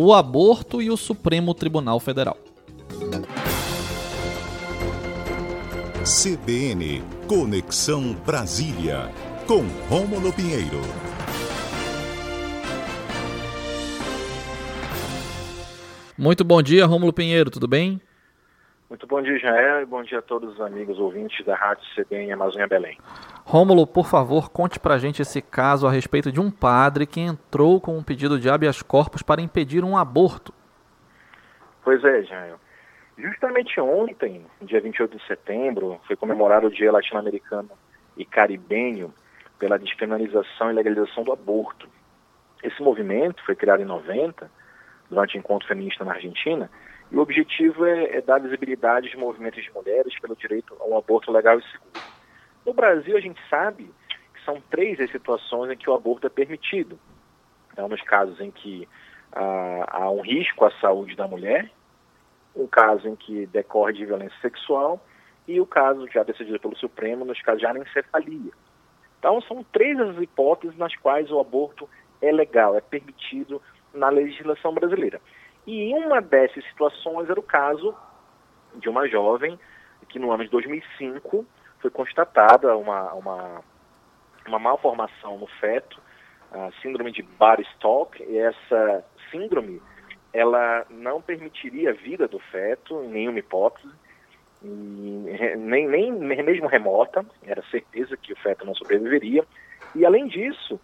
o aborto e o Supremo Tribunal Federal. CBN Conexão Brasília, com Rômulo Pinheiro. Muito bom dia, Rômulo Pinheiro, tudo bem? Muito bom dia, Israel, e bom dia a todos os amigos ouvintes da Rádio CBN Amazônia Belém. Rômulo, por favor, conte pra gente esse caso a respeito de um padre que entrou com um pedido de habeas corpus para impedir um aborto. Pois é, Israel. Justamente ontem, dia 28 de setembro, foi comemorado o Dia Latino-Americano e Caribenho pela descriminalização e legalização do aborto. Esse movimento foi criado em 90, durante o encontro feminista na Argentina, e o objetivo é, é dar visibilidade aos movimentos de mulheres pelo direito a um aborto legal e seguro. No Brasil, a gente sabe que são três as situações em que o aborto é permitido. Então, nos casos em que ah, há um risco à saúde da mulher, um caso em que decorre de violência sexual e o caso já decidido pelo Supremo nos casos de anencefalia. Então são três as hipóteses nas quais o aborto é legal, é permitido na legislação brasileira. E uma dessas situações era o caso de uma jovem que no ano de 2005 foi constatada uma, uma, uma malformação no feto, a síndrome de Body-Stock, e essa síndrome ela não permitiria a vida do feto em nenhuma hipótese, nem, nem mesmo remota, era certeza que o feto não sobreviveria. E além disso,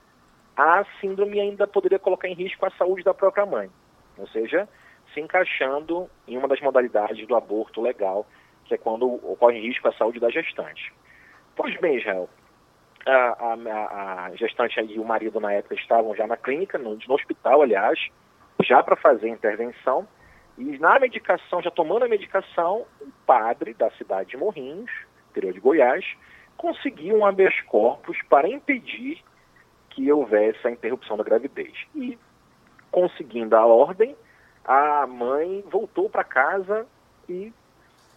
a síndrome ainda poderia colocar em risco a saúde da própria mãe, ou seja, se encaixando em uma das modalidades do aborto legal, que é quando ocorre risco a saúde da gestante. Pois bem, Israel, a, a, a gestante e o marido na época estavam já na clínica, no, no hospital, aliás, já para fazer a intervenção. E na medicação, já tomando a medicação, o padre da cidade de Morrinhos, interior de Goiás, conseguiu um habeas corpus para impedir que houvesse a interrupção da gravidez. E, conseguindo a ordem, a mãe voltou para casa e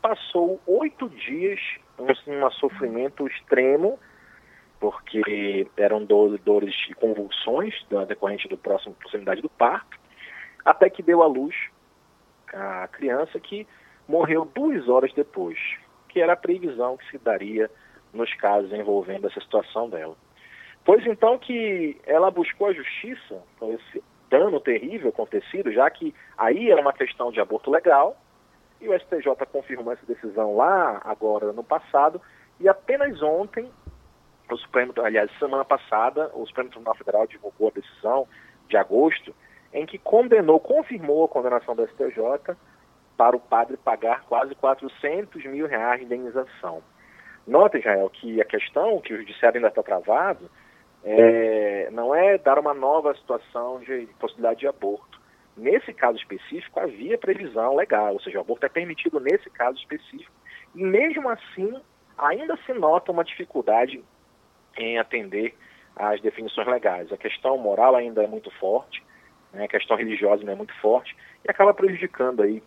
passou oito dias em um sofrimento extremo, porque eram dores e convulsões decorrente do próximo proximidade do parto até que deu à luz a criança que morreu duas horas depois, que era a previsão que se daria nos casos envolvendo essa situação dela. Pois então que ela buscou a justiça com esse dano terrível acontecido, já que aí era uma questão de aborto legal, e o STJ confirmou essa decisão lá, agora no passado, e apenas ontem, o Supremo, aliás, semana passada, o Supremo Tribunal Federal divulgou a decisão de agosto, em que condenou, confirmou a condenação do STJ para o padre pagar quase 400 mil reais de indenização. Nota, Israel, que a questão, que o judiciário ainda está travado, é, não é dar uma nova situação de possibilidade de aborto. Nesse caso específico, havia previsão legal, ou seja, o aborto é permitido nesse caso específico. E mesmo assim, ainda se nota uma dificuldade em atender às definições legais. A questão moral ainda é muito forte, né, a questão religiosa não é muito forte, e acaba prejudicando aí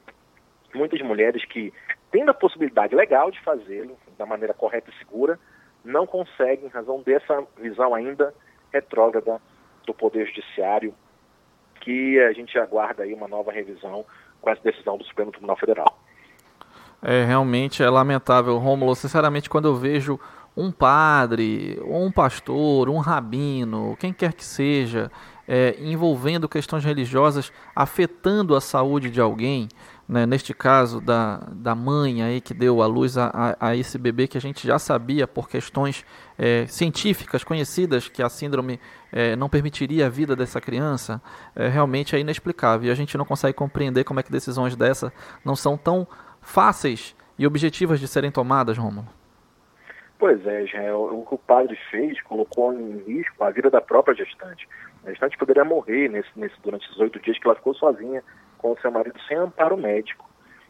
muitas mulheres que, tendo a possibilidade legal de fazê-lo da maneira correta e segura, não conseguem, em razão dessa visão ainda retrógrada do Poder Judiciário, que a gente aguarda aí uma nova revisão com essa decisão do Supremo Tribunal Federal. É, realmente é lamentável, Rômulo. Sinceramente, quando eu vejo um padre, ou um pastor, um rabino, quem quer que seja, é, envolvendo questões religiosas afetando a saúde de alguém, né, neste caso da, da mãe aí que deu a luz a, a, a esse bebê que a gente já sabia por questões é, científicas conhecidas que a síndrome é, não permitiria a vida dessa criança, é, realmente é inexplicável. E a gente não consegue compreender como é que decisões dessa não são tão fáceis e objetivas de serem tomadas, Romulo. Pois é, já o que o padre fez colocou em risco a vida da própria gestante. A gestante poderia morrer nesse, nesse, durante esses oito dias que ela ficou sozinha com o seu marido sem amparo médico.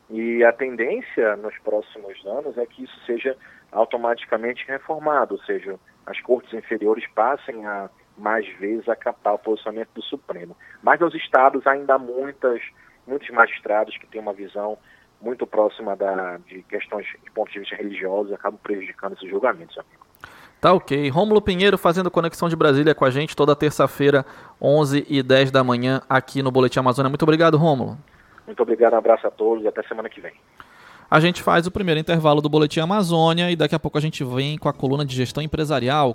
E a tendência nos próximos anos é que isso seja automaticamente reformado, ou seja, as cortes inferiores passem a mais vezes acatar o posicionamento do Supremo. Mas nos estados ainda há muitas, muitos magistrados que têm uma visão muito próxima da, de questões de ponto de vista religioso e acabam prejudicando esses julgamentos, amigo. Tá ok. Rômulo Pinheiro fazendo Conexão de Brasília com a gente toda terça-feira, 11 e 10 da manhã, aqui no Boletim Amazônia. Muito obrigado, Rômulo. Muito obrigado, um abraço a todos e até semana que vem. A gente faz o primeiro intervalo do Boletim Amazônia e daqui a pouco a gente vem com a coluna de gestão empresarial